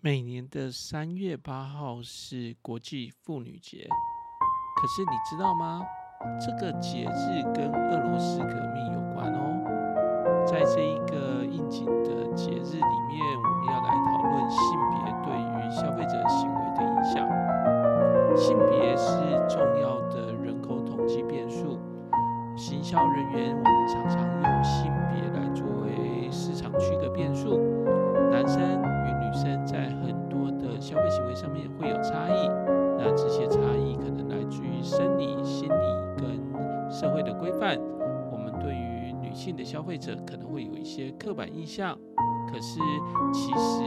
每年的三月八号是国际妇女节，可是你知道吗？这个节日跟俄罗斯革命有关哦。在这一个应景的节日里面，我们要来讨论性别对于消费者行为的影响。性别是重要的人口统计变数，行销人员我们常常用性别来作为市场区隔变数，的消费者可能会有一些刻板印象，可是其实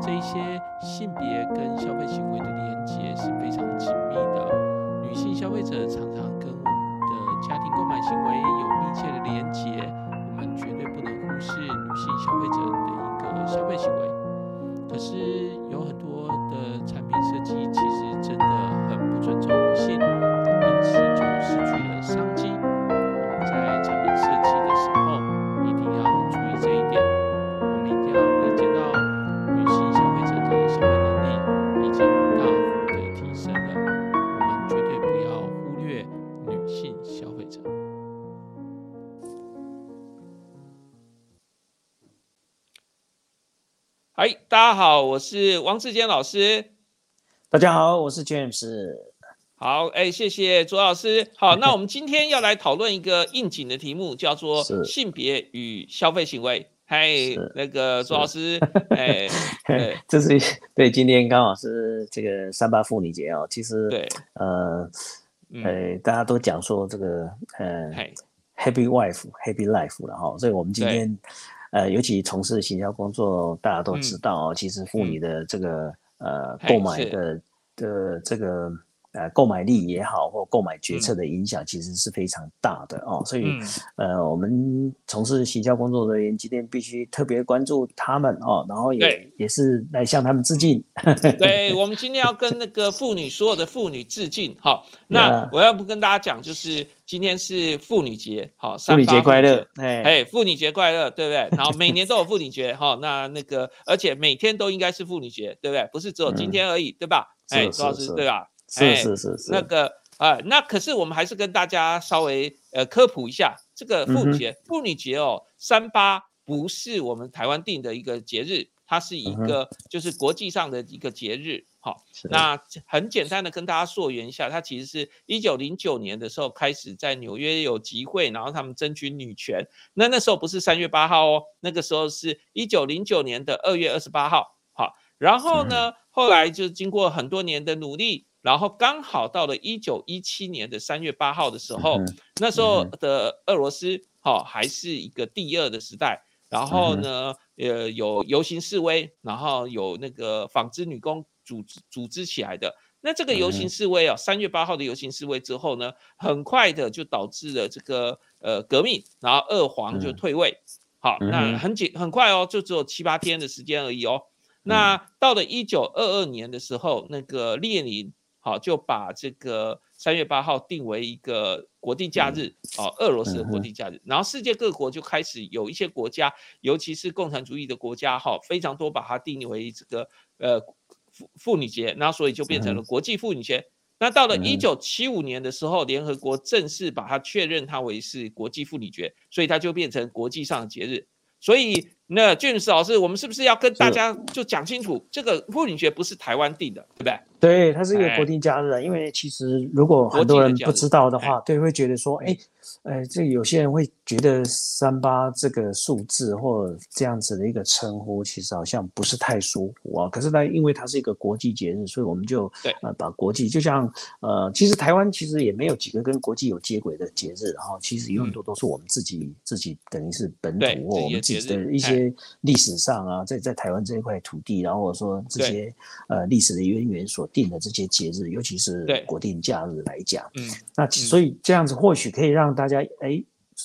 这一些性别跟消费行为的连接是非常紧密的。女性消费者常常跟我们的家庭购买行为有密切的连接，我们绝对不能忽视女性消费者的一个消费行为。可是大家好，我是王志坚老师。大家好，我是 James。好，哎，谢谢卓老师。好，那我们今天要来讨论一个应景的题目，叫做 性别与消费行为。嗨，那个卓老师，哎，这是对，今天刚好是这个三八妇女节哦。其实，对，呃，呃，大家都讲说这个，呃，Happy Wife，Happy Life 了哈。所以我们今天。呃，尤其从事行销工作，大家都知道哦，其实妇女的这个呃购买的的这个。呃，购买力也好，或购买决策的影响，其实是非常大的哦。所以，呃，我们从事行销工作人员今天必须特别关注他们哦，然后也也是来向他们致敬。对，我们今天要跟那个妇女所有的妇女致敬。好，那我要不跟大家讲，就是今天是妇女节，好，妇女节快乐，哎，妇女节快乐，对不对？然后每年都有妇女节，哈，那那个，而且每天都应该是妇女节，对不对？不是只有今天而已，对吧？哎，朱老师，对吧？是是是是，那个啊，那可是我们还是跟大家稍微呃科普一下，这个妇女节，妇女节哦，三八不是我们台湾定的一个节日，它是一个就是国际上的一个节日。好，那很简单的跟大家溯源一下，它其实是一九零九年的时候开始在纽约有集会，然后他们争取女权。那那时候不是三月八号哦，那个时候是一九零九年的二月二十八号。好，然后呢，后来就经过很多年的努力。然后刚好到了一九一七年的三月八号的时候，那时候的俄罗斯哈还是一个第二的时代。然后呢，呃，有游行示威，然后有那个纺织女工组织组织起来的。那这个游行示威啊，三月八号的游行示威之后呢，很快的就导致了这个呃革命，然后二皇就退位。好，那很紧很快哦，就只有七八天的时间而已哦。那到了一九二二年的时候，那个列宁。好，就把这个三月八号定为一个国定假日，哦，俄罗斯的国定假日。然后世界各国就开始有一些国家，尤其是共产主义的国家，哈，非常多把它定为这个呃妇妇女节，那所以就变成了国际妇女节。那到了一九七五年的时候，联合国正式把它确认它为是国际妇女节，所以它就变成国际上的节日。所以。那俊石老师，我们是不是要跟大家就讲清楚，这个妇女节不是台湾定的，对不对？对，它是一个国定假日。因为其实如果很多人不知道的话，对，会觉得说，哎。哎，这有些人会觉得三八这个数字或这样子的一个称呼，其实好像不是太舒服啊。可是呢，因为它是一个国际节日，所以我们就呃把国际就像呃，其实台湾其实也没有几个跟国际有接轨的节日，然后其实有很多都是我们自己自己等于是本土或我们自己的一些历史上啊，在在台湾这一块土地，然后说这些呃历史的渊源所定的这些节日，尤其是国定假日来讲，嗯，那所以这样子或许可以让大家。哎，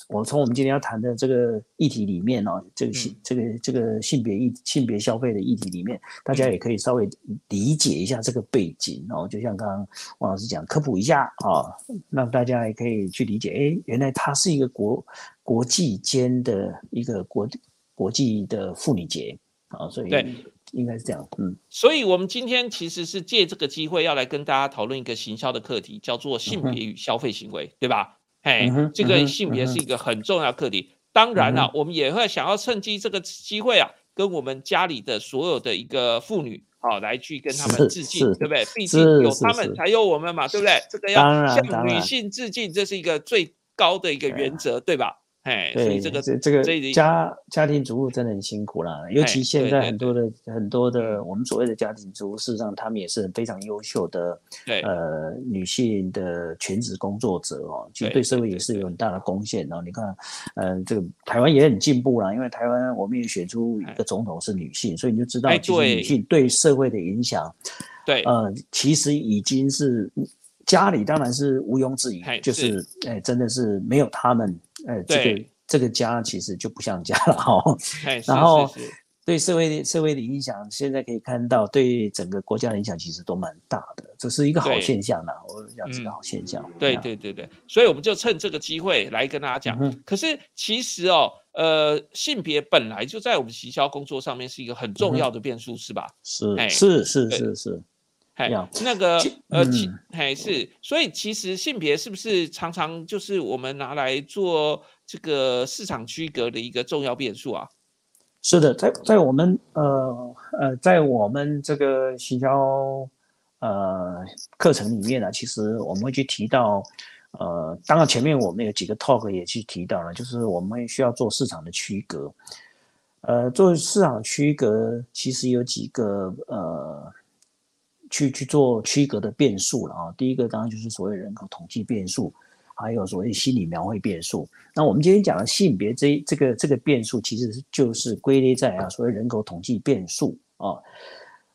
我从我们今天要谈的这个议题里面哦，这个性这个这个性别议性别消费的议题里面，大家也可以稍微理解一下这个背景哦。就像刚刚王老师讲，科普一下啊，让大家也可以去理解。哎，原来它是一个国国际间的一个国国际的妇女节啊，所以对应该是这样。嗯，所以我们今天其实是借这个机会要来跟大家讨论一个行销的课题，叫做性别与消费行为，对吧？哎，这个性别是一个很重要课题。当然了，我们也会想要趁机这个机会啊，跟我们家里的所有的一个妇女，好来去跟他们致敬，对不对？毕竟有他们才有我们嘛，对不对？这个要向女性致敬，这是一个最高的一个原则，对吧？哎，所以这个这这个家家庭主妇真的很辛苦啦，尤其现在很多的。很多的我们所谓的家庭主妇，事实上他们也是非常优秀的，呃，女性的全职工作者哦，其实对社会也是有很大的贡献哦。你看，呃，这个台湾也很进步啦，因为台湾我们也选出一个总统是女性，所以你就知道，其实女性对社会的影响，对，呃，其实已经是家里当然是毋庸置疑，就是哎，真的是没有他们。哎，这个这个家其实就不像家了哈。然后对社会社会的影响，现在可以看到，对整个国家的影响其实都蛮大的，这是一个好现象呢。我讲是个好现象。对对对对，所以我们就趁这个机会来跟大家讲。可是其实哦，呃，性别本来就在我们行销工作上面是一个很重要的变数，是吧？是是是是是。哎，那个呃，其还是所以其实性别是不是常常就是我们拿来做这个市场区隔的一个重要变数啊？是的，在在我们呃呃，在我们这个行销呃课程里面呢，其实我们会去提到呃，当然前面我们有几个 talk 也去提到了，就是我们需要做市场的区隔。呃，做市场区隔其实有几个呃。去去做区隔的变数了啊！第一个当然就是所谓人口统计变数，还有所谓心理描绘变数。那我们今天讲的性别这这个这个变数，其实就是归类在啊所谓人口统计变数啊。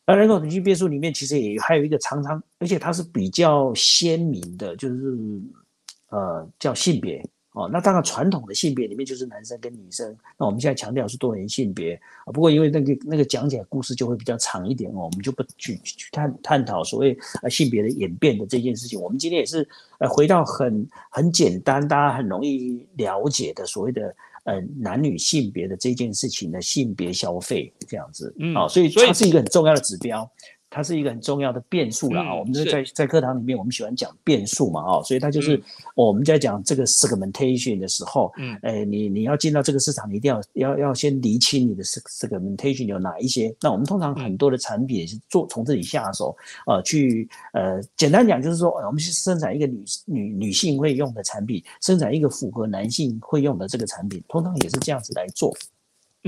那人口统计变数里面，其实也还有一个常常，而且它是比较鲜明的，就是呃叫性别。哦，那当然，传统的性别里面就是男生跟女生。那我们现在强调是多元性别啊。不过因为那个那个讲起来故事就会比较长一点哦，我们就不去去探探讨所谓呃性别的演变的这件事情。我们今天也是呃回到很很简单，大家很容易了解的所谓的呃男女性别的这件事情的性别消费这样子。嗯，好，所以它是一个很重要的指标。它是一个很重要的变数了啊！我们在在课堂里面，我们喜欢讲变数嘛啊，所以它就是我们在讲这个 segmentation 的时候，嗯，哎，你你要进到这个市场，你一定要要要先厘清你的 segmentation 有哪一些。那我们通常很多的产品是做从这里下手，呃，去呃，简单讲就是说，我们去生产一个女女女性会用的产品，生产一个符合男性会用的这个产品，通常也是这样子来做。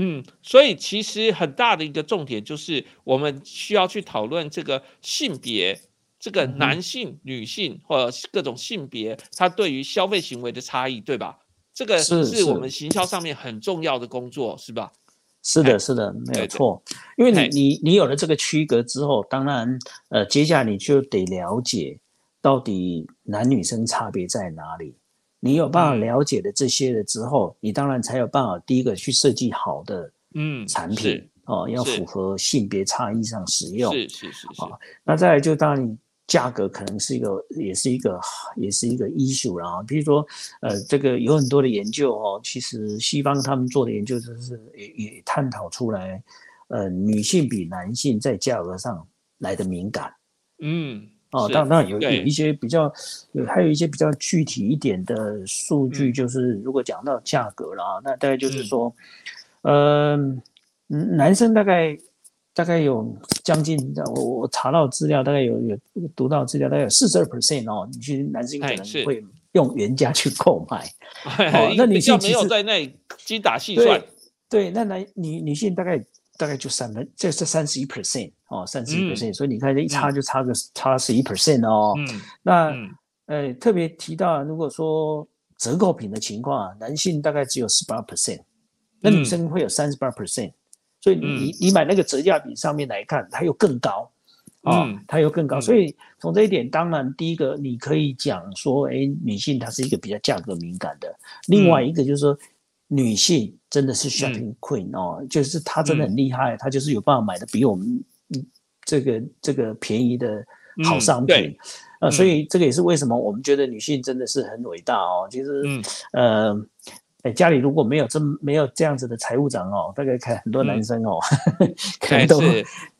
嗯，所以其实很大的一个重点就是，我们需要去讨论这个性别，这个男性、女性或者各种性别，它对于消费行为的差异，对吧？这个是我们行销上面很重要的工作，是吧？是的，是的，没有错。因为你你你有了这个区隔之后，当然，呃，接下来你就得了解到底男女生差别在哪里。你有办法了解的这些了之后，你当然才有办法第一个去设计好的嗯产品哦，要符合性别差异上使用是是是是那再来就当然价格可能是一个也是一个也是一个 issue 啦。比如说呃这个有很多的研究哦，其实西方他们做的研究就是也也探讨出来，呃女性比男性在价格上来的敏感嗯。哦，当然有有一些比较，有还有一些比较具体一点的数据，就是如果讲到价格了啊，那大概就是说，呃，男生大概大概有将近，我我查到资料，大概有有读到资料，大概有四十二 percent 哦，你去男生可能会用原价去购买，哦，那女性没有在那精打细算，对，那男女女性大概。大概就三分，这是三十一 percent 哦，三十一 percent，所以你看这一差就差个差十一 percent 哦。嗯，那呃特别提到，如果说折扣品的情况啊，男性大概只有十八 percent，那女生会有三十八 percent，所以你你买那个折价比上面来看，它又更高啊，它又更高。所以从这一点，当然第一个你可以讲说，哎，女性她是一个比较价格敏感的，另外一个就是说。女性真的是 shopping queen 哦，就是她真的很厉害，她就是有办法买的比我们这个这个便宜的好商品，呃，所以这个也是为什么我们觉得女性真的是很伟大哦。其实，呃，哎，家里如果没有这没有这样子的财务长哦，大概看很多男生哦，可能都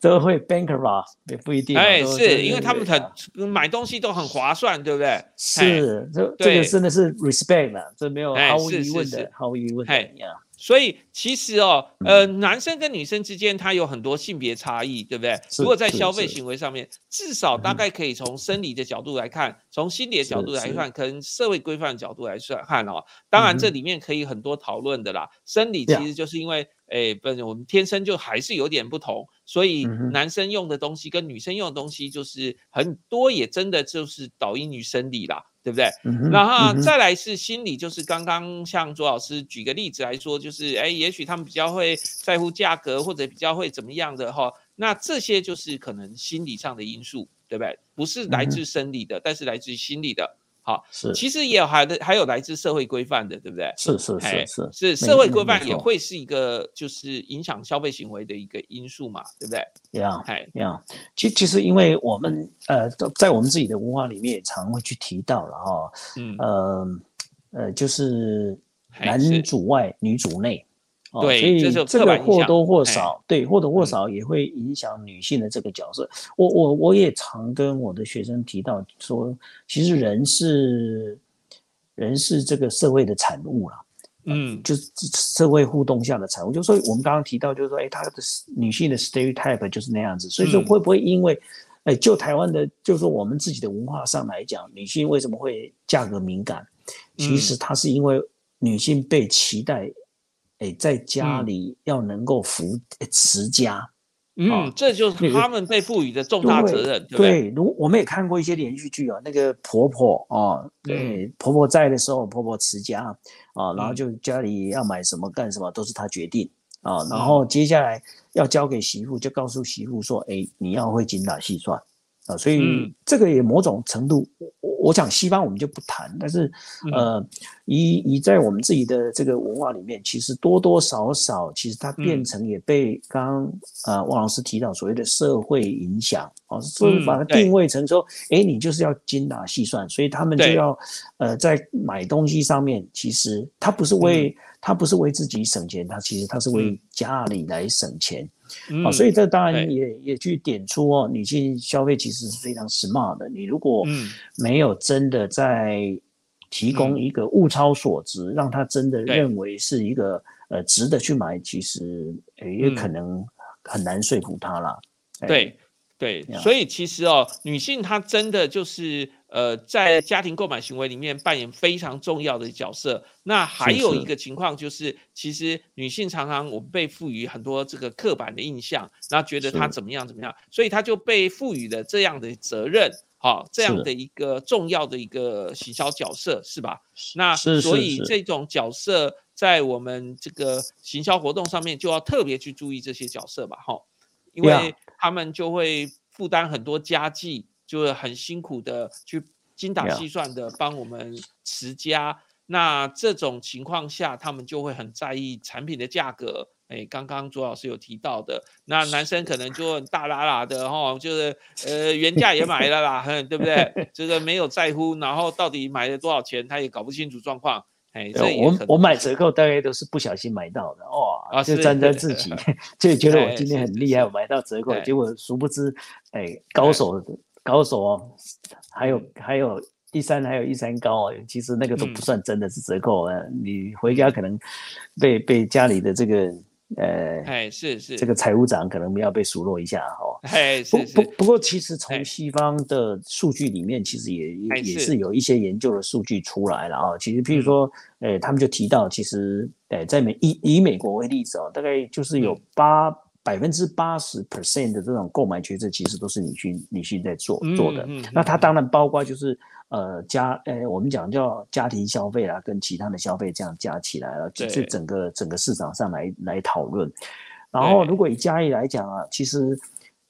都会 bankrupt，也不一定。哎，是因为他们很买东西都很划算，对不对？是，这这个真的是 respect 啊，这没有毫无疑问的，毫无疑问的。所以其实哦，呃，男生跟女生之间他有很多性别差异，对不对？如果在消费行为上面，至少大概可以从生理的角度来看，从心理的角度来看，跟社会规范的角度来算看哦。当然这里面可以很多讨论的啦。生理其实就是因为，哎，不是我们天生就还是有点不同，所以男生用的东西跟女生用的东西就是很多，也真的就是导因于生理啦。对不对？然后再来是心理，就是刚刚像卓老师举个例子来说，就是哎，也许他们比较会在乎价格，或者比较会怎么样的哈，那这些就是可能心理上的因素，对不对？不是来自生理的，但是来自于心理的。好，是，其实也有还的，还有来自社会规范的，对不对？是是是是，是社会规范也会是一个，就是影响消费行为的一个因素嘛，对不对？呀，哎呀，其其实因为我们呃，在我们自己的文化里面也常会去提到了哈，嗯呃呃，就是男主外女主内。对，所以这个或多或少，对或多或少也会影响女性的这个角色。我我我也常跟我的学生提到说，其实人是人是这个社会的产物啦，嗯，就是社会互动下的产物。就说我们刚刚提到，就是说，哎，她的女性的 stereotype 就是那样子。所以说，会不会因为，哎，就台湾的，就是说我们自己的文化上来讲，女性为什么会价格敏感？其实她是因为女性被期待。哎，在家里要能够扶持家，嗯，这就是他们被赋予的重大责任。对，如我们也看过一些连续剧啊，那个婆婆啊，对，婆婆在的时候，婆婆持家啊，然后就家里要买什么干什么都是她决定啊，然后接下来要交给媳妇，就告诉媳妇说，哎，你要会精打细算。啊，所以这个也某种程度，我我讲西方我们就不谈，但是呃，以以在我们自己的这个文化里面，其实多多少少，其实它变成也被刚刚呃汪老师提到所谓的社会影响啊，所以把它定位成说，哎，你就是要精打细算，所以他们就要呃在买东西上面，其实他不是为他不是为自己省钱，他其实他是为家里来省钱。啊，所以这当然也也去点出哦，女性消费其实是非常 smart 的。你如果没有真的在提供一个物超所值，让他真的认为是一个呃值得去买，其实也可能很难说服他啦。对对，所以其实哦，女性她真的就是。呃，在家庭购买行为里面扮演非常重要的角色。那还有一个情况就是，其实女性常常我们被赋予很多这个刻板的印象，然后觉得她怎么样怎么样，所以她就被赋予了这样的责任，好，这样的一个重要的一个行销角色，是吧？那所以这种角色在我们这个行销活动上面就要特别去注意这些角色吧，哈，因为他们就会负担很多家计。就是很辛苦的去精打细算的帮我们持家，那这种情况下，他们就会很在意产品的价格。哎，刚刚卓老师有提到的，那男生可能就大喇喇的哈，就是呃原 价也买了啦，对不对？这个没有在乎，然后到底买了多少钱，他也搞不清楚状况。哎，我我买折扣大概都是不小心买到的哇，就沾沾自喜，就觉得我今天很厉害，我买到折扣，结果殊不知，哎，高手。高手哦，还有还有一三还有一三高哦，其实那个都不算真的是折扣啊，你回家可能被被家里的这个呃，哎是是这个财务长可能要被数落一下哦。哎不不不过其实从西方的数据里面，其实也也是有一些研究的数据出来了啊。其实譬如说，哎他们就提到，其实哎在美以以美国为例子哦，大概就是有八。百分之八十 percent 的这种购买决策，其实都是女性女性在做做的。那它当然包括就是呃家呃我们讲叫家庭消费啦，跟其他的消费这样加起来了，就是整个整个市场上来来讨论。然后如果以家业来讲啊，其实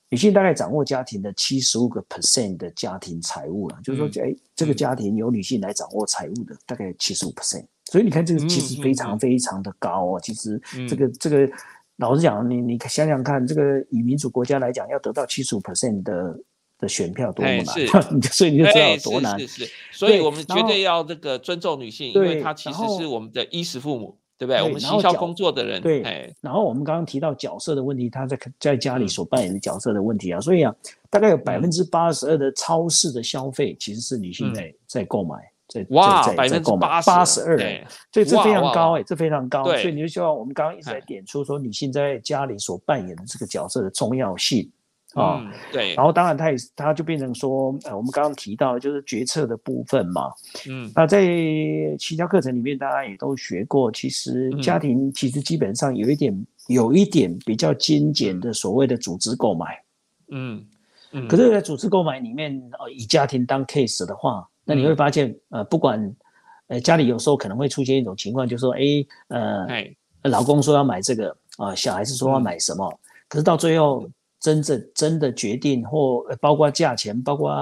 女性大概掌握家庭的七十五个 percent 的家庭财务了，就是说哎这个家庭由女性来掌握财务的大概七十五 percent，所以你看这个其实非常非常的高哦。其实这个这个。老实讲，你你想想看，这个以民主国家来讲，要得到七十五 percent 的的选票多么难，所以你就知道多难。是是是，所以我们绝对要这个尊重女性，因为她其实是我们的衣食父母。对不对？我们行销工作的人，对。然后我们刚刚提到角色的问题，她在在家里所扮演的角色的问题啊，所以啊，大概有百分之八十二的超市的消费其实是女性在在购买，在在在购买八十二，所以这非常高哎，这非常高。所以你就希望我们刚刚一直在点出说，女性在家里所扮演的这个角色的重要性。啊，对，然后当然他也他就变成说，呃，我们刚刚提到就是决策的部分嘛，嗯，那在其他课程里面大家也都学过，其实家庭其实基本上有一点有一点比较精简的所谓的组织购买，嗯，可是，在组织购买里面，呃，以家庭当 case 的话，那你会发现，呃，不管，呃，家里有时候可能会出现一种情况，就是说，哎，呃，老公说要买这个，啊，小孩子说要买什么，可是到最后。真正真的决定或包括价钱，包括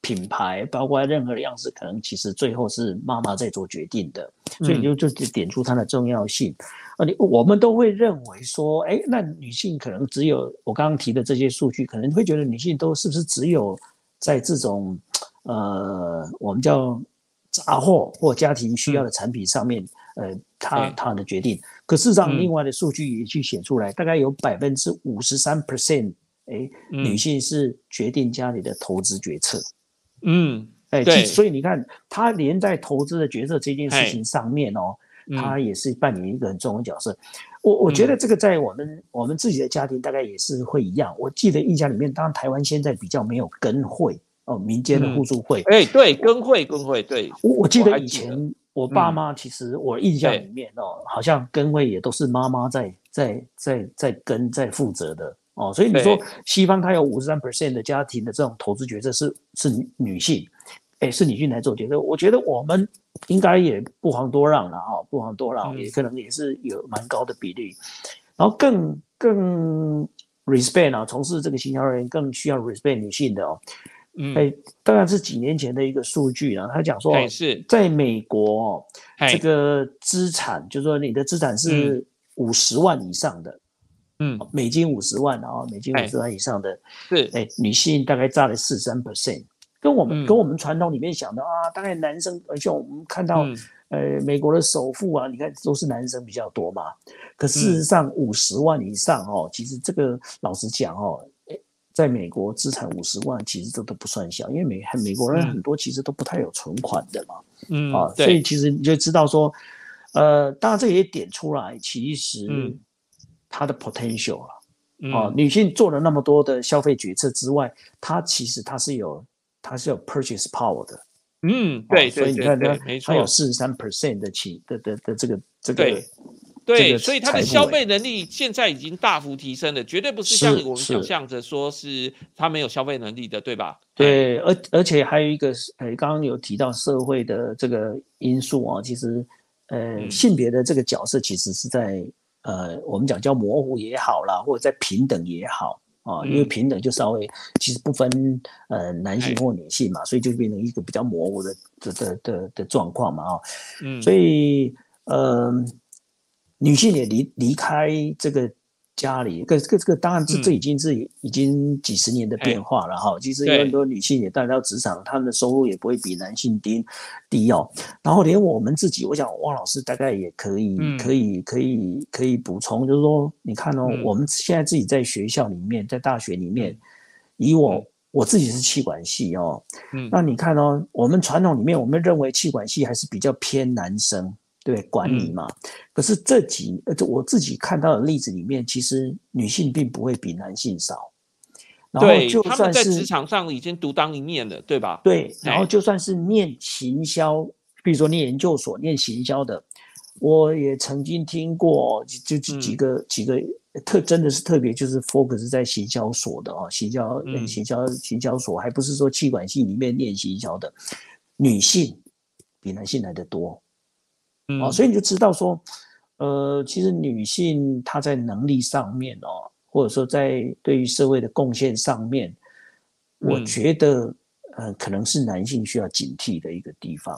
品牌，包括任何的样式，可能其实最后是妈妈在做决定的，所以你就就点出它的重要性。啊，你我们都会认为说，哎，那女性可能只有我刚刚提的这些数据，可能会觉得女性都是不是只有在这种呃我们叫杂货或家庭需要的产品上面。呃，他他的决定，可事实上，另外的数据也去写出来，大概有百分之五十三 percent，哎，女性是决定家里的投资决策。嗯，哎，对，所以你看，他连在投资的决策这件事情上面哦，他也是扮演一个很重要的角色。我我觉得这个在我们我们自己的家庭大概也是会一样。我记得印象里面，当然台湾现在比较没有跟会哦，民间的互助会。哎，对，跟会跟会，对，我我记得以前。我爸妈其实我印象里面哦，好像跟位也都是妈妈在在在在跟在负责的。哦，所以你说西方它有五十三 percent 的家庭的这种投资决策是是女性，哎，是女性来做决策，我觉得我们应该也不遑多让了啊，不遑多让，也可能也是有蛮高的比例，然后更更 respect 啊，从事这个行销人员更需要 respect 女性的哦。哎，当然是几年前的一个数据了。他讲说，是。在美国，这个资产，就是说你的资产是五十万以上的，嗯，美金五十万啊，美金五十万以上的，是。哎，女性大概占了四三 percent，跟我们跟我们传统里面想的啊，大概男生，而且我们看到，呃，美国的首富啊，你看都是男生比较多嘛。可事实上，五十万以上哦，其实这个老实讲哦。在美国资产五十万，其实这都不算小，因为美美国人很多其实都不太有存款的嘛，嗯啊，所以其实你就知道说，呃，当然这也点出来，其实它的 potential 了，啊，女性做了那么多的消费决策之外，她其实她是有她是有 purchase power 的，嗯，对，所以你看它它有四十三 percent 的起的的的这个这个。对，所以他的消费能力现在已经大幅提升了，绝对不是像我们想象着说是他没有消费能力的，对吧？对，而而且还有一个，呃，刚刚有提到社会的这个因素啊，其实，呃，性别的这个角色其实是在呃，我们讲叫模糊也好啦，或者在平等也好啊，因为平等就稍微其实不分呃男性或女性嘛，所以就变成一个比较模糊的的的的的状况嘛啊，嗯，所以呃。女性也离离开这个家里，这这个这个当然这这已经是已经几十年的变化了哈。其实有很多女性也带到职场，她们的收入也不会比男性低低哦。然后连我们自己，我想汪老师大概也可以可以可以可以补充，就是说你看哦，我们现在自己在学校里面，在大学里面，以我我自己是气管系哦，嗯，那你看哦，我们传统里面我们认为气管系还是比较偏男生。对管理嘛，可是这几呃，我自己看到的例子里面，其实女性并不会比男性少。然后就算是在职场上已经独当一面了，对吧？对，然后就算是念行销，比如说念研究所念行销的，我也曾经听过，就就几个几个特真的是特别就是 focus 在行销所的哦，行销行销行销所，还不是说气管系里面念行销的女性比男性来的多。哦，所以你就知道说，呃，其实女性她在能力上面哦，或者说在对于社会的贡献上面，我觉得，呃，可能是男性需要警惕的一个地方。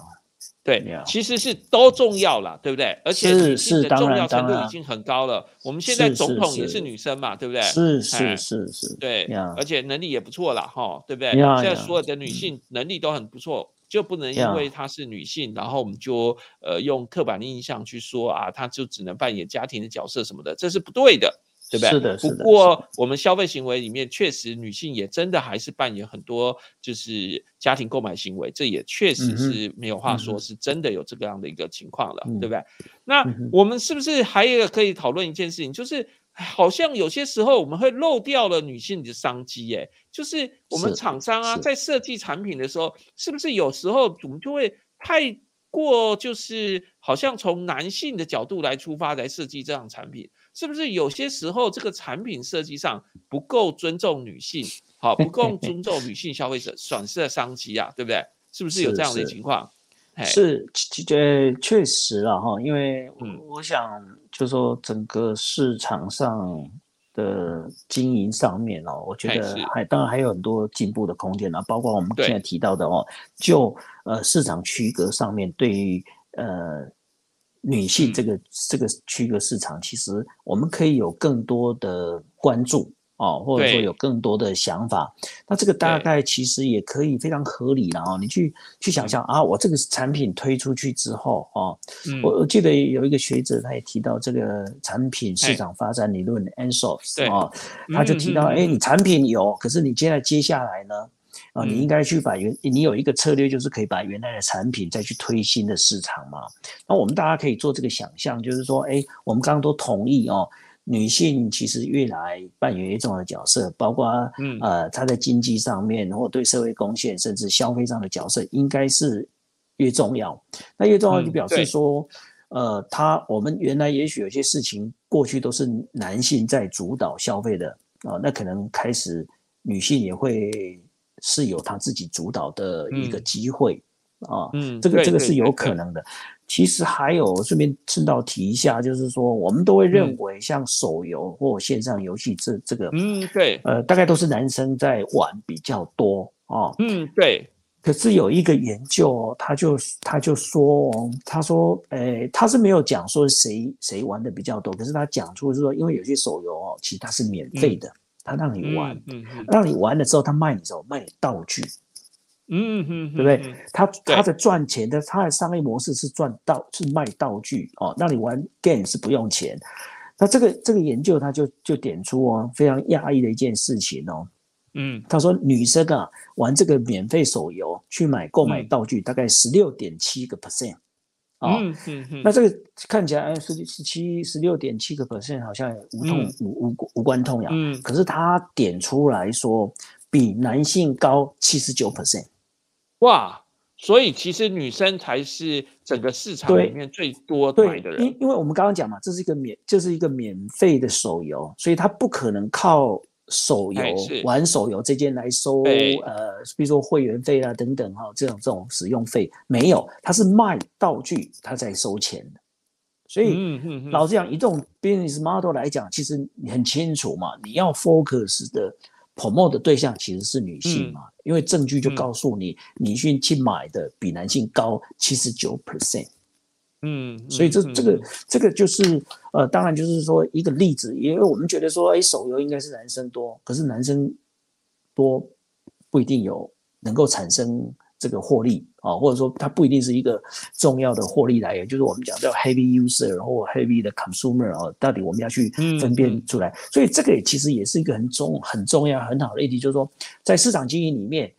对，其实是都重要了，对不对？而且女性的重要程度已经很高了。我们现在总统也是女生嘛，对不对？是是是是，对，而且能力也不错了，哈，对不对？现在所有的女性能力都很不错，就不能因为她是女性，然后我们就呃用刻板印象去说啊，她就只能扮演家庭的角色什么的，这是不对的。对不对？是的，不过我们消费行为里面，确实女性也真的还是扮演很多，就是家庭购买行为，这也确实是没有话说，是真的有这个样的一个情况了，对不对？那我们是不是还有可以讨论一件事情，就是好像有些时候我们会漏掉了女性的商机，哎，就是我们厂商啊，在设计产品的时候，是不是有时候我们就会太过，就是好像从男性的角度来出发来设计这样产品？是不是有些时候这个产品设计上不够尊重女性，好不够 尊重女性消费者，损失了商机啊，对不对？是不是有这样的情况？是，呃，确实了哈，因为我想就说整个市场上的经营上面哦，我觉得还当然还有很多进步的空间啊，包括我们现在提到的哦，就呃市场区隔上面对于呃。女性这个这个区隔市场，其实我们可以有更多的关注哦，或者说有更多的想法。那这个大概其实也可以非常合理了哦。你去去想象啊，我这个产品推出去之后哦，我我记得有一个学者他也提到这个产品市场发展理论 （Ansos） 哦，他就提到，哎，你产品有，可是你接下来接下来呢？啊，你应该去把原你有一个策略，就是可以把原来的产品再去推新的市场嘛。那我们大家可以做这个想象，就是说，哎，我们刚刚都同意哦，女性其实越来扮演越重要的角色，包括呃她在经济上面或对社会贡献，甚至消费上的角色，应该是越重要。那越重要就表示说，呃，她我们原来也许有些事情过去都是男性在主导消费的啊，那可能开始女性也会。是有她自己主导的一个机会啊，嗯，这个这个是有可能的。其实还有顺便顺道提一下，就是说我们都会认为像手游或线上游戏这这个，嗯，对，呃，大概都是男生在玩比较多啊，嗯，对。可是有一个研究，他就他就说，他说，诶，他是没有讲说谁谁玩的比较多，可是他讲出是说，因为有些手游哦，其实它是免费的。他让你玩，嗯让你玩了之后，他卖你什么？卖你道具，嗯哼，对不对？他他的赚钱的，他的商业模式是赚道，是卖道具哦。那你玩 game 是不用钱。那这个这个研究，他就就点出哦，非常压抑的一件事情哦。嗯，他说女生啊，玩这个免费手游去买购买道具，大概十六点七个 percent。嗯嗯嗯，那这个看起来哎，十十七十六点七个 percent 好像无痛无无无关痛痒，嗯，可是他点出来说比男性高七十九 percent，哇，所以其实女生才是整个市场里面最多买的人，因因为我们刚刚讲嘛，这是一个免，这是一个免费的手游，所以它不可能靠。手游玩手游这件来收呃，比如说会员费啊等等哈，这种这种使用费没有，它是卖道具，它在收钱的。所以老实讲，以这种 business model 来讲，其实你很清楚嘛，你要 focus 的 promote 的对象其实是女性嘛，因为证据就告诉你，女性去买的比男性高七十九 percent。嗯，所以这这个这个就是呃，当然就是说一个例子，因为我们觉得说，哎，手游应该是男生多，可是男生多不一定有能够产生这个获利啊，或者说它不一定是一个重要的获利来源，就是我们讲叫 heavy user 或 heavy 的 consumer 啊，到底我们要去分辨出来。所以这个也其实也是一个很重很重要很好的议题，就是说在市场经营里面，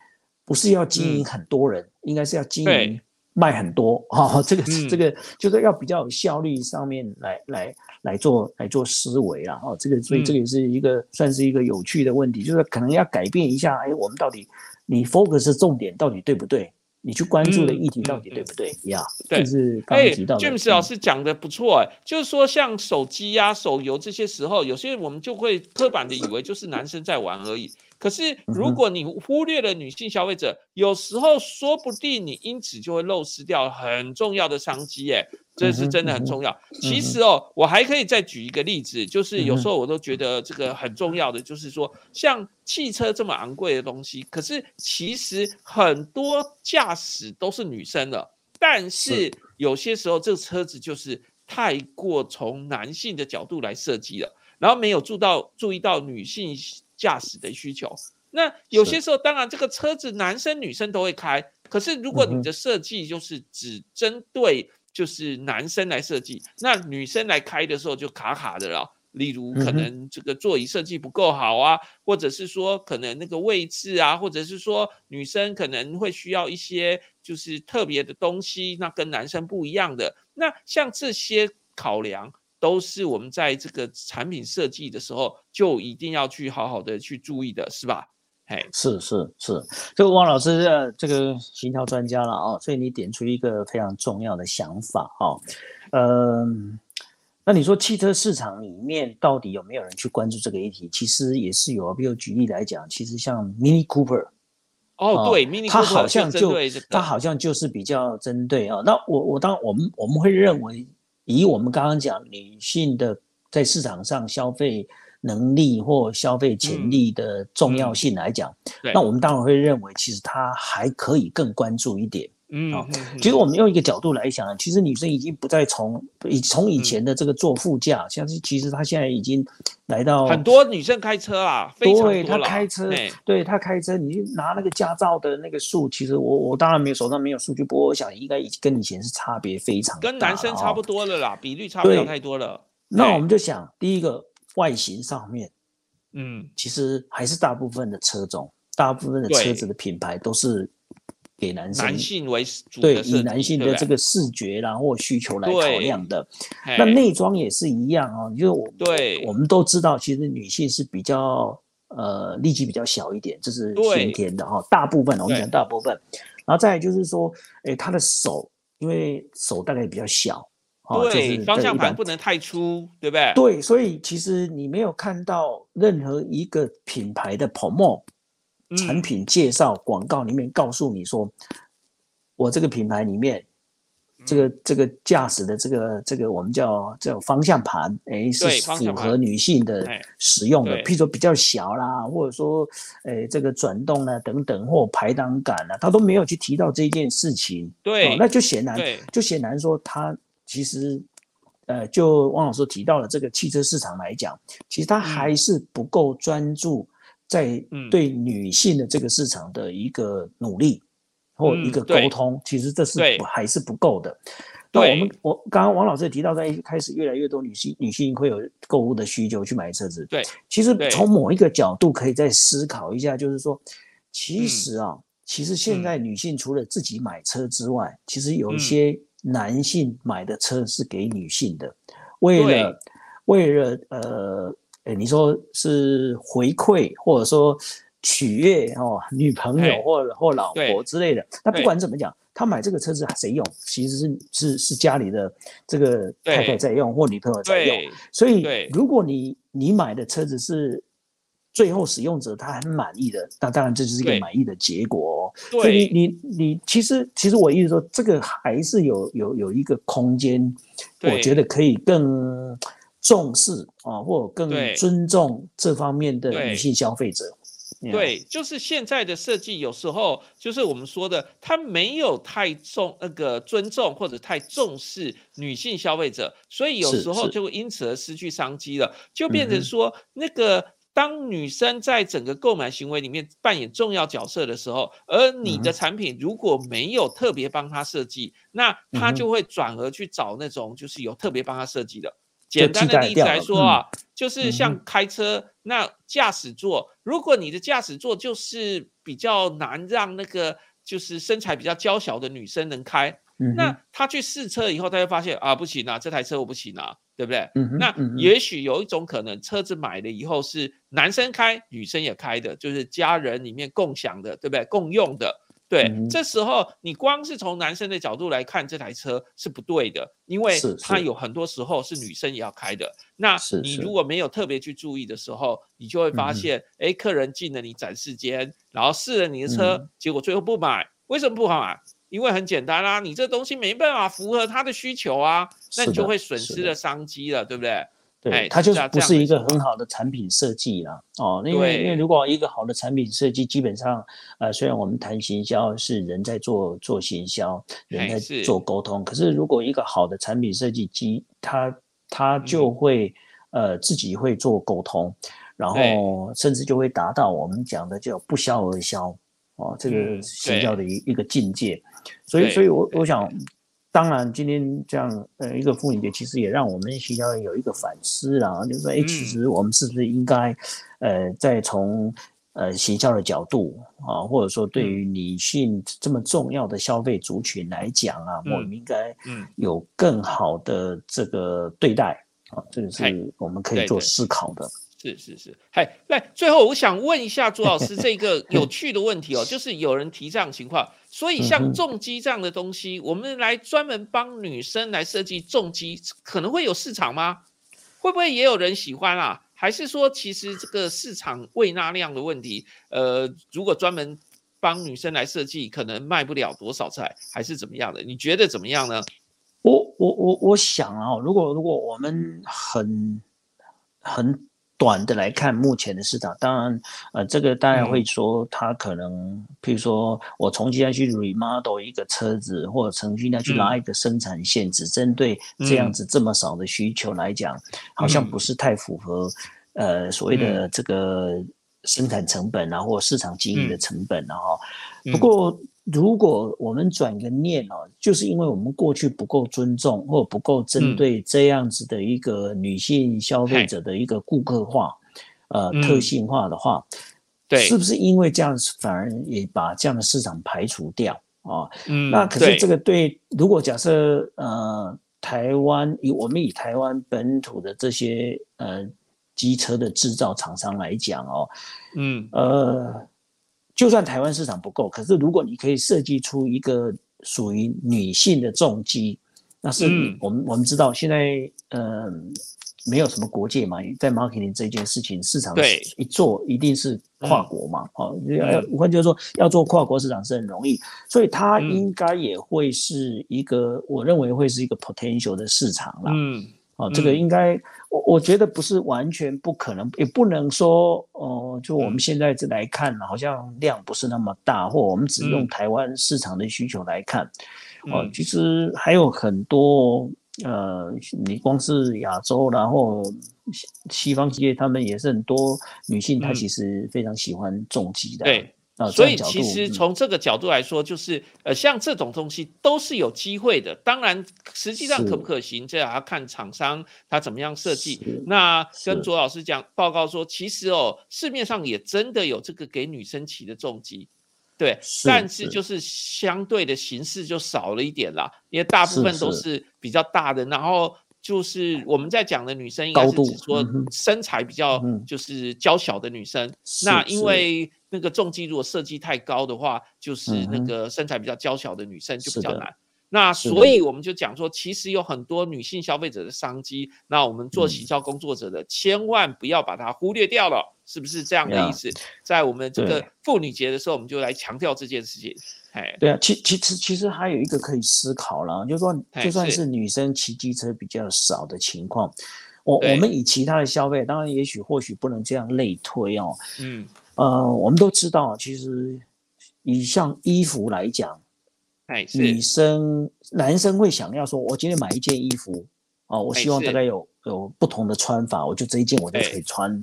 不是要经营很多人，应该是要经营。卖很多哈，这个这个就是要比较有效率上面来来来做来做思维啊，哦，这个所以这个也是一个算是一个有趣的问题，就是可能要改变一下，哎，我们到底你 focus 重点到底对不对？你去关注的议题到底对不对？呀，对，是刚提到的。James 老师讲的不错，哎，就是说像手机呀、手游这些时候，有些我们就会刻板的以为就是男生在玩而已。可是，如果你忽略了女性消费者，有时候说不定你因此就会漏失掉很重要的商机，哎，这是真的很重要。其实哦，我还可以再举一个例子，就是有时候我都觉得这个很重要的，就是说像汽车这么昂贵的东西，可是其实很多驾驶都是女生的。但是有些时候这个车子就是太过从男性的角度来设计了，然后没有注到注意到女性驾驶的需求。那有些时候，当然这个车子男生女生都会开，可是如果你的设计就是只针对就是男生来设计，那女生来开的时候就卡卡的了。例如可能这个座椅设计不够好啊，或者是说可能那个位置啊，或者是说女生可能会需要一些就是特别的东西，那跟男生不一样的。那像这些考量，都是我们在这个产品设计的时候就一定要去好好的去注意的，是吧？哎，是是是，这个汪老师呃，这个行销专家了啊，所以你点出一个非常重要的想法啊，嗯。那你说汽车市场里面到底有没有人去关注这个议题？其实也是有啊。比如举例来讲，其实像 Mini Cooper，哦，对，Mini Cooper，它好像就它好像就是比较针对啊。那我我当我们我们会认为，以我们刚刚讲女性的在市场上消费能力或消费潜力的重要性来讲，那我们当然会认为，其实她还可以更关注一点。嗯，其实我们用一个角度来想，其实女生已经不再从以从以前的这个坐副驾，像是其实她现在已经来到很多女生开车啊，对她开车，对她开车，你拿那个驾照的那个数，其实我我当然没有手上没有数据，不过我想应该跟以前是差别非常跟男生差不多了啦，比率差不了太多了。那我们就想第一个外形上面，嗯，其实还是大部分的车种，大部分的车子的品牌都是。给男生，男性为主，对，以男性的这个视觉然后需求来考量的。那内装也是一样哦，就是我，对，我们都知道，其实女性是比较呃力气比较小一点，这是先天的哈。大部分我们讲大部分，然后再就是说，哎，她的手，因为手大概比较小，对，方向盘不能太粗，对不对？对，所以其实你没有看到任何一个品牌的 promo。产品介绍广告里面告诉你说，我这个品牌里面，这个这个驾驶的这个这个我们叫叫方向盘，哎，是符合女性的使用的，譬如说比较小啦，或者说，哎，这个转动啦等等，或排挡杆啊，他都没有去提到这件事情。对，那就显然就显然说，他其实，呃，就汪老师提到了这个汽车市场来讲，其实他还是不够专注。在对女性的这个市场的一个努力或一个沟通，其实这是还是不够的。那我们我刚刚王老师也提到，在一开始越来越多女性女性会有购物的需求去买车子。对，其实从某一个角度可以再思考一下，就是说，其实啊，其实现在女性除了自己买车之外，其实有一些男性买的车是给女性的，为了为了呃。哎，你说是回馈，或者说取悦哦，女朋友或者或老婆之类的。那不管怎么讲，他买这个车子谁用？其实是是是家里的这个太太在用，或女朋友在用。所以，如果你你买的车子是最后使用者他很满意的，那当然这就是一个满意的结果。所以你你你其实其实我意思说，这个还是有有有一个空间，我觉得可以更。重视啊，或更尊重这方面的女性消费者。对，就是现在的设计有时候就是我们说的，它没有太重那个尊重或者太重视女性消费者，所以有时候就会因此而失去商机了，就变成说那个当女生在整个购买行为里面扮演重要角色的时候，而你的产品如果没有特别帮她设计，那她就会转而去找那种就是有特别帮她设计的。简单的例子来说啊，就是像开车，那驾驶座，如果你的驾驶座就是比较难让那个就是身材比较娇小的女生能开，那她去试车以后，她就发现啊，不行啊，这台车我不行啊，对不对？那也许有一种可能，车子买了以后是男生开，女生也开的，就是家人里面共享的，对不对？共用的。对，这时候你光是从男生的角度来看这台车是不对的，因为它有很多时候是女生也要开的。那你如果没有特别去注意的时候，你就会发现，哎，客人进了你展示间，然后试了你的车，结果最后不买。为什么不好买？因为很简单啦，你这东西没办法符合他的需求啊，那你就会损失了商机了，对不对？对，它就不是一个很好的产品设计啦哦。因为因为如果一个好的产品设计，基本上呃，虽然我们谈行销是人在做做行销，人在做沟通，可是如果一个好的产品设计机，它它就会呃自己会做沟通，然后甚至就会达到我们讲的叫不销而销哦，这个行销的一一个境界。所以所以我我想。当然，今天这样呃一个妇女节，其实也让我们学校有一个反思啦，就是说，哎，其实我们是不是应该，呃，再从呃行销的角度啊，或者说对于女性这么重要的消费族群来讲啊，我们应该有更好的这个对待啊，这个是我们可以做思考的。是是是，嗨，来最后我想问一下朱老师这个 有趣的问题哦，就是有人提这样情况，所以像重机这样的东西，我们来专门帮女生来设计重机，可能会有市场吗？会不会也有人喜欢啊？还是说其实这个市场未纳量的问题？呃，如果专门帮女生来设计，可能卖不了多少菜，还是怎么样的？你觉得怎么样呢？我我我我想啊，如果如果我们很很。短的来看，目前的市场，当然，呃，这个大家会说，它可能，譬如说我重新要去 remodel 一个车子，或者重新要去拉一个生产线，只针对这样子这么少的需求来讲，好像不是太符合，呃，所谓的这个生产成本啊，或市场经营的成本啊，哈。不过。如果我们转个念哦，就是因为我们过去不够尊重，或不够针对这样子的一个女性消费者的一个顾客化，呃，特性化的话，对，是不是因为这样子反而也把这样的市场排除掉啊？嗯，那可是这个对，如果假设呃，台湾以我们以台湾本土的这些呃机车的制造厂商来讲哦，嗯，呃。就算台湾市场不够，可是如果你可以设计出一个属于女性的重机，那是我们我们知道现在呃没有什么国界嘛，在 marketing 这件事情，市场一做一定是跨国嘛，哦，要要，换就是说要做跨国市场是很容易，所以它应该也会是一个，我认为会是一个 potential 的市场啦。嗯。哦，这个应该我我觉得不是完全不可能，也不能说哦，就我们现在这来看，好像量不是那么大，或我们只用台湾市场的需求来看，哦，其实还有很多呃，你光是亚洲，然后西西方企业，他们也是很多女性，她其实非常喜欢重疾的。对。所以其实从这个角度来说，就是呃，像这种东西都是有机会的。当然，实际上可不可行，这要看厂商他怎么样设计。那跟卓老师讲报告说，其实哦，市面上也真的有这个给女生骑的重机，对，但是就是相对的形式就少了一点啦，因为大部分都是比较大的，然后。就是我们在讲的女生，应该是指说身材比较就是娇小的女生。那因为那个重机如果设计太高的话，就是那个身材比较娇小的女生就比较难。那所以我们就讲说，其实有很多女性消费者的商机。那我们做洗销工作者的，千万不要把它忽略掉了，是不是这样的意思？在我们这个妇女节的时候，我们就来强调这件事情。哎对啊，其其实其实还有一个可以思考了，就是说，就算是女生骑机车比较少的情况，我我们以其他的消费，当然也许或许不能这样类推哦。嗯，呃，我们都知道，其实以像衣服来讲，哎，女生男生会想要说，我今天买一件衣服啊，我希望大概有有不同的穿法，我就这一件我就可以穿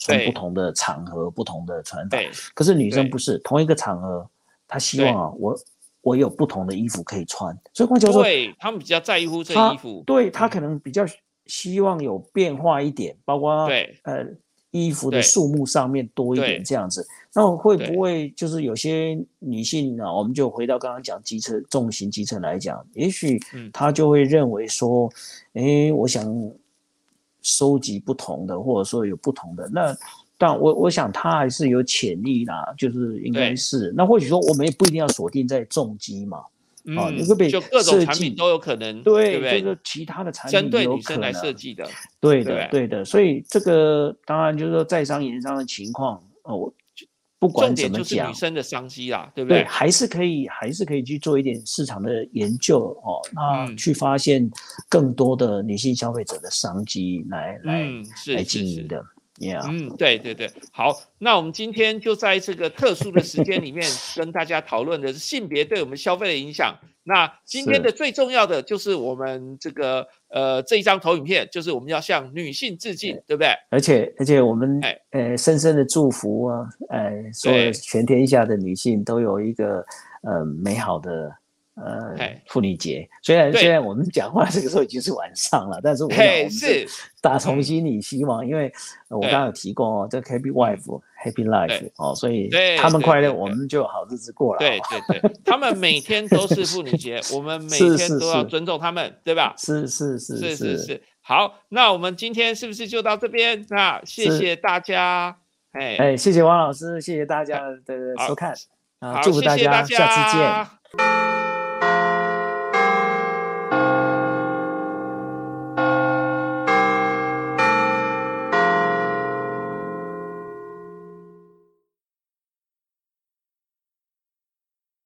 穿不同的场合，不同的穿法。可是女生不是同一个场合。她希望啊，我我有不同的衣服可以穿，所以换句话说，对他们比较在乎这衣服，对他可能比较希望有变化一点，包括对。呃衣服的数目上面多一点这样子。那会不会就是有些女性呢？我们就回到刚刚讲机车重型机车来讲，也许她就会认为说，哎，我想收集不同的，或者说有不同的那。但我我想他还是有潜力啦，就是应该是。那或许说我们也不一定要锁定在重机嘛，啊，你会被就各种产品都有可能，对，就是其他的产品针对女生来设计的，对的，对的。所以这个当然就是说在商言商的情况哦，不管怎么讲，女生的商机啦，对不对？对，还是可以，还是可以去做一点市场的研究哦，那去发现更多的女性消费者的商机来来来经营的。嗯，对对对，好，那我们今天就在这个特殊的时间里面 跟大家讨论的是性别对我们消费的影响。那今天的最重要的就是我们这个呃这一张投影片，就是我们要向女性致敬，对不对？而且而且我们呃深深的祝福啊，呃，所有全天下的女性都有一个呃美好的。呃，妇女节虽然虽然我们讲话这个时候已经是晚上了，但是我们是打从心里希望，因为我刚刚有提过哦，这 Happy Wife Happy Life 哦，所以他们快乐，我们就好日子过了。对对对，他们每天都是妇女节，我们每天都要尊重他们，对吧？是是是是是是。好，那我们今天是不是就到这边？那谢谢大家。哎哎，谢谢王老师，谢谢大家的收看啊，祝福大家，下次见。